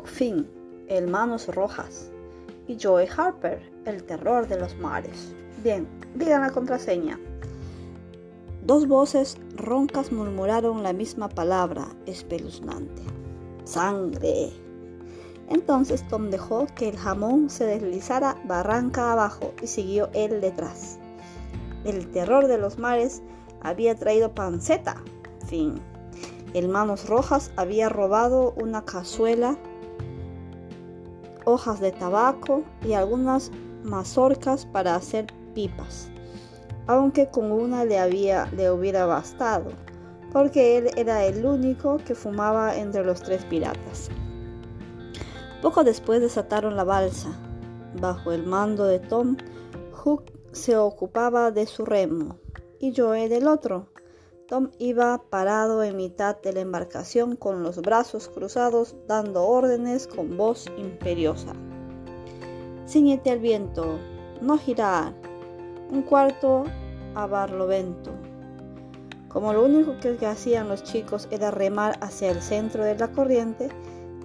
Finn, el Manos Rojas, y Joey Harper, el Terror de los Mares. Bien, digan la contraseña. Dos voces roncas murmuraron la misma palabra espeluznante. ¡Sangre! Entonces Tom dejó que el jamón se deslizara barranca abajo y siguió él detrás. El terror de los mares había traído panceta. Fin. El Manos Rojas había robado una cazuela, hojas de tabaco y algunas mazorcas para hacer pipas, aunque con una le, había, le hubiera bastado, porque él era el único que fumaba entre los tres piratas. Poco después desataron la balsa. Bajo el mando de Tom, Hook se ocupaba de su remo y Joe del otro. Tom iba parado en mitad de la embarcación con los brazos cruzados dando órdenes con voz imperiosa. Ciñete al viento, no girar, un cuarto a barlovento. Como lo único que hacían los chicos era remar hacia el centro de la corriente,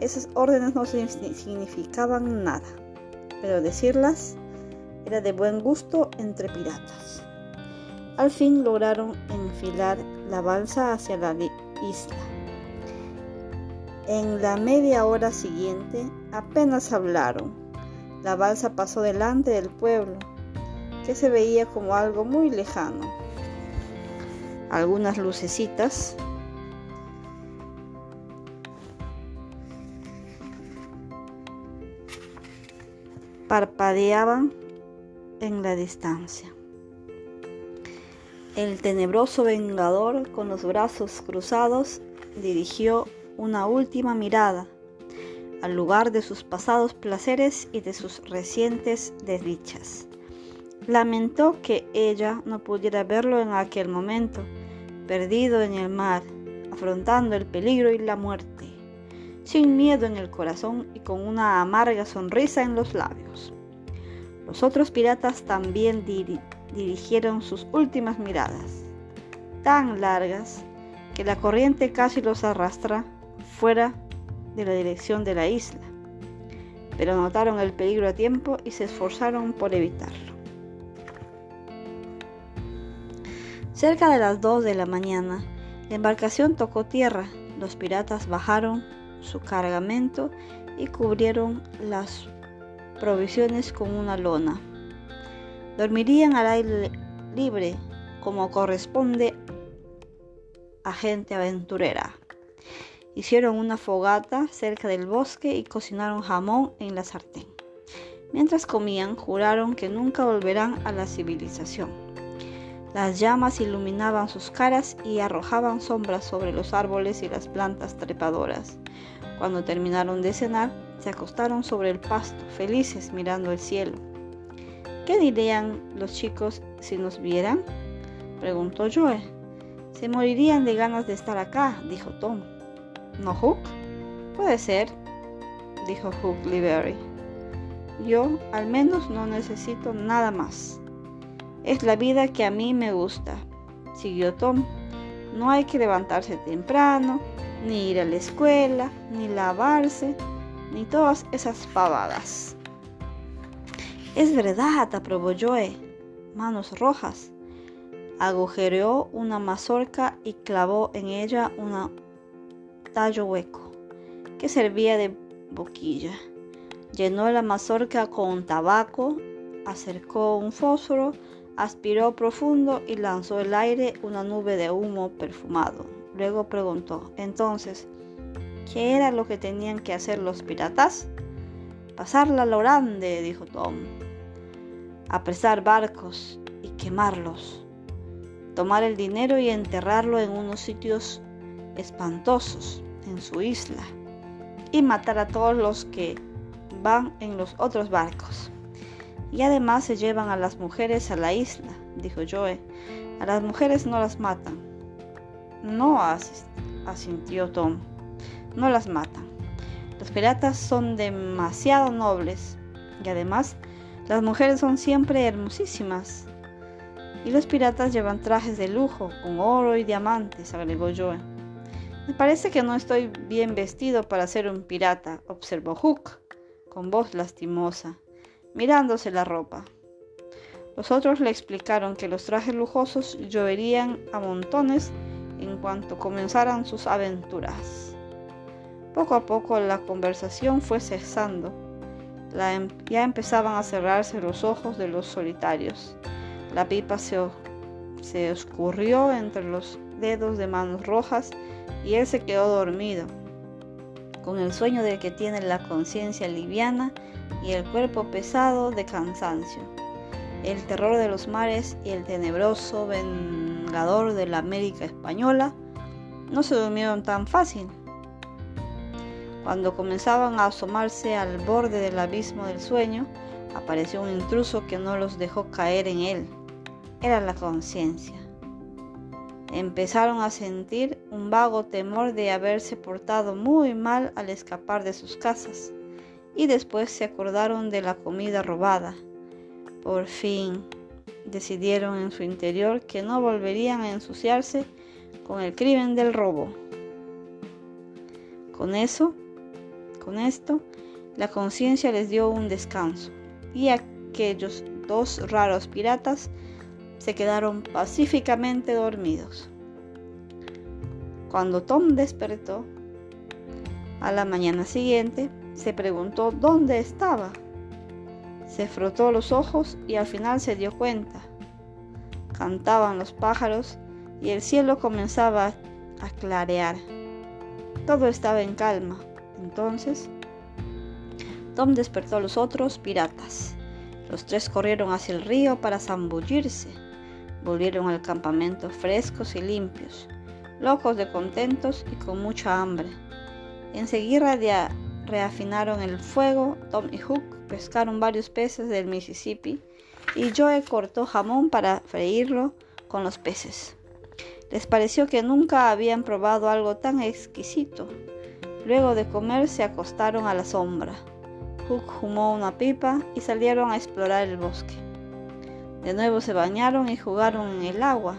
esas órdenes no significaban nada, pero decirlas era de buen gusto entre piratas. Al fin lograron enfilar la balsa hacia la isla. En la media hora siguiente apenas hablaron. La balsa pasó delante del pueblo, que se veía como algo muy lejano. Algunas lucecitas parpadeaban en la distancia. El tenebroso vengador, con los brazos cruzados, dirigió una última mirada al lugar de sus pasados placeres y de sus recientes desdichas. Lamentó que ella no pudiera verlo en aquel momento, perdido en el mar, afrontando el peligro y la muerte, sin miedo en el corazón y con una amarga sonrisa en los labios. Los otros piratas también dirigieron sus últimas miradas, tan largas que la corriente casi los arrastra fuera de la dirección de la isla, pero notaron el peligro a tiempo y se esforzaron por evitarlo. Cerca de las 2 de la mañana, la embarcación tocó tierra, los piratas bajaron su cargamento y cubrieron las provisiones con una lona. Dormirían al aire libre como corresponde a gente aventurera. Hicieron una fogata cerca del bosque y cocinaron jamón en la sartén. Mientras comían, juraron que nunca volverán a la civilización. Las llamas iluminaban sus caras y arrojaban sombras sobre los árboles y las plantas trepadoras. Cuando terminaron de cenar, se acostaron sobre el pasto, felices mirando el cielo. ¿Qué dirían los chicos si nos vieran? preguntó Joe. Se morirían de ganas de estar acá, dijo Tom. ¿No, Hook? Puede ser, dijo Hook Liberty. Yo al menos no necesito nada más. Es la vida que a mí me gusta, siguió Tom. No hay que levantarse temprano, ni ir a la escuela, ni lavarse, ni todas esas pavadas. Es verdad, aprobó Joe. Manos rojas. Agujereó una mazorca y clavó en ella un tallo hueco que servía de boquilla. Llenó la mazorca con tabaco, acercó un fósforo, aspiró profundo y lanzó el aire una nube de humo perfumado. Luego preguntó, entonces, ¿qué era lo que tenían que hacer los piratas? Pasarla lo grande, dijo Tom. Apresar barcos y quemarlos. Tomar el dinero y enterrarlo en unos sitios espantosos en su isla. Y matar a todos los que van en los otros barcos. Y además se llevan a las mujeres a la isla, dijo Joe. A las mujeres no las matan, no, asintió Tom. No las matan. Los piratas son demasiado nobles y además las mujeres son siempre hermosísimas. Y los piratas llevan trajes de lujo con oro y diamantes, agregó Joe. Me parece que no estoy bien vestido para ser un pirata, observó Hook, con voz lastimosa, mirándose la ropa. Los otros le explicaron que los trajes lujosos lloverían a montones en cuanto comenzaran sus aventuras. Poco a poco la conversación fue cesando. Em, ya empezaban a cerrarse los ojos de los solitarios. La pipa se, se escurrió entre los dedos de manos rojas y él se quedó dormido, con el sueño del que tiene la conciencia liviana y el cuerpo pesado de cansancio el terror de los mares y el tenebroso vengador de la América española no se durmieron tan fácil. Cuando comenzaban a asomarse al borde del abismo del sueño, apareció un intruso que no los dejó caer en él. Era la conciencia. Empezaron a sentir un vago temor de haberse portado muy mal al escapar de sus casas, y después se acordaron de la comida robada por fin decidieron en su interior que no volverían a ensuciarse con el crimen del robo. Con eso, con esto, la conciencia les dio un descanso y aquellos dos raros piratas se quedaron pacíficamente dormidos. Cuando Tom despertó, a la mañana siguiente, se preguntó dónde estaba. Se frotó los ojos y al final se dio cuenta. Cantaban los pájaros y el cielo comenzaba a clarear. Todo estaba en calma. Entonces, Tom despertó a los otros piratas. Los tres corrieron hacia el río para zambullirse. Volvieron al campamento frescos y limpios, locos de contentos y con mucha hambre. Enseguida reafinaron el fuego, Tom y Hook pescaron varios peces del Mississippi y Joe cortó jamón para freírlo con los peces. Les pareció que nunca habían probado algo tan exquisito. Luego de comer se acostaron a la sombra. Hook fumó una pipa y salieron a explorar el bosque. De nuevo se bañaron y jugaron en el agua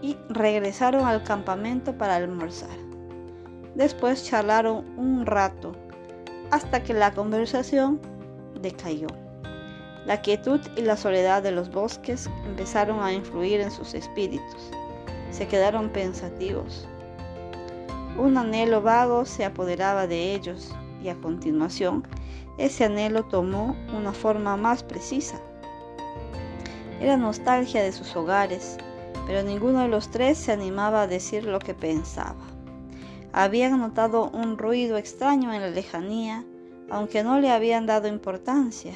y regresaron al campamento para almorzar. Después charlaron un rato hasta que la conversación decayó. La quietud y la soledad de los bosques empezaron a influir en sus espíritus. Se quedaron pensativos. Un anhelo vago se apoderaba de ellos y a continuación ese anhelo tomó una forma más precisa. Era nostalgia de sus hogares, pero ninguno de los tres se animaba a decir lo que pensaba. Habían notado un ruido extraño en la lejanía aunque no le habían dado importancia.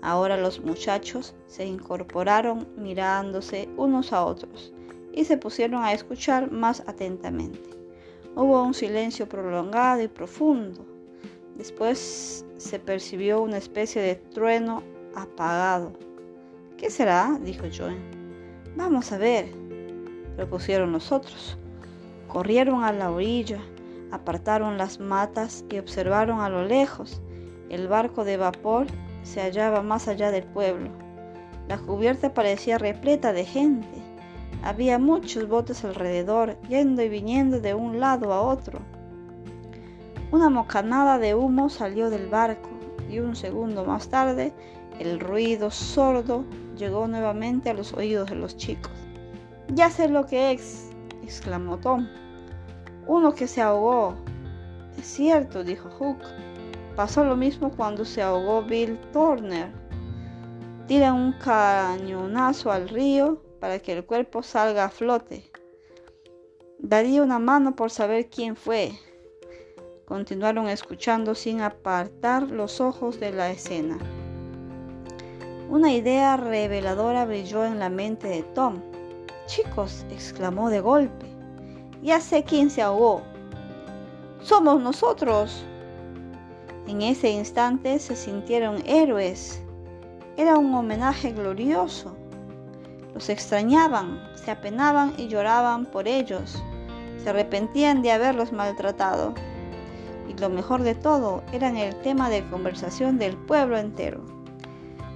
Ahora los muchachos se incorporaron mirándose unos a otros y se pusieron a escuchar más atentamente. Hubo un silencio prolongado y profundo. Después se percibió una especie de trueno apagado. ¿Qué será? dijo Joan. Vamos a ver, propusieron los otros. Corrieron a la orilla Apartaron las matas y observaron a lo lejos. El barco de vapor se hallaba más allá del pueblo. La cubierta parecía repleta de gente. Había muchos botes alrededor, yendo y viniendo de un lado a otro. Una mocanada de humo salió del barco y un segundo más tarde el ruido sordo llegó nuevamente a los oídos de los chicos. Ya sé lo que es, exclamó Tom. Uno que se ahogó. Es cierto, dijo Hook. Pasó lo mismo cuando se ahogó Bill Turner. Tira un cañonazo al río para que el cuerpo salga a flote. Daría una mano por saber quién fue. Continuaron escuchando sin apartar los ojos de la escena. Una idea reveladora brilló en la mente de Tom. Chicos, exclamó de golpe. Ya sé quién se ahogó. Somos nosotros. En ese instante se sintieron héroes. Era un homenaje glorioso. Los extrañaban, se apenaban y lloraban por ellos. Se arrepentían de haberlos maltratado. Y lo mejor de todo, eran el tema de conversación del pueblo entero.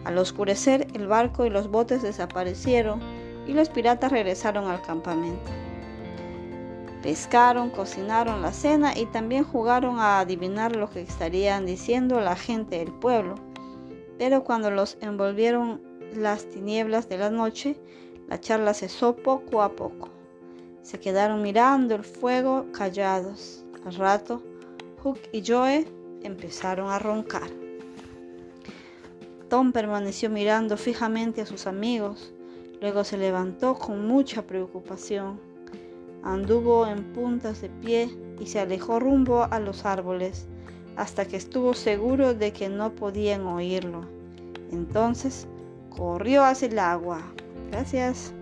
Al oscurecer, el barco y los botes desaparecieron y los piratas regresaron al campamento. Pescaron, cocinaron la cena y también jugaron a adivinar lo que estarían diciendo la gente del pueblo. Pero cuando los envolvieron las tinieblas de la noche, la charla cesó poco a poco. Se quedaron mirando el fuego callados. Al rato, Hook y Joe empezaron a roncar. Tom permaneció mirando fijamente a sus amigos. Luego se levantó con mucha preocupación. Anduvo en puntas de pie y se alejó rumbo a los árboles hasta que estuvo seguro de que no podían oírlo. Entonces corrió hacia el agua. Gracias.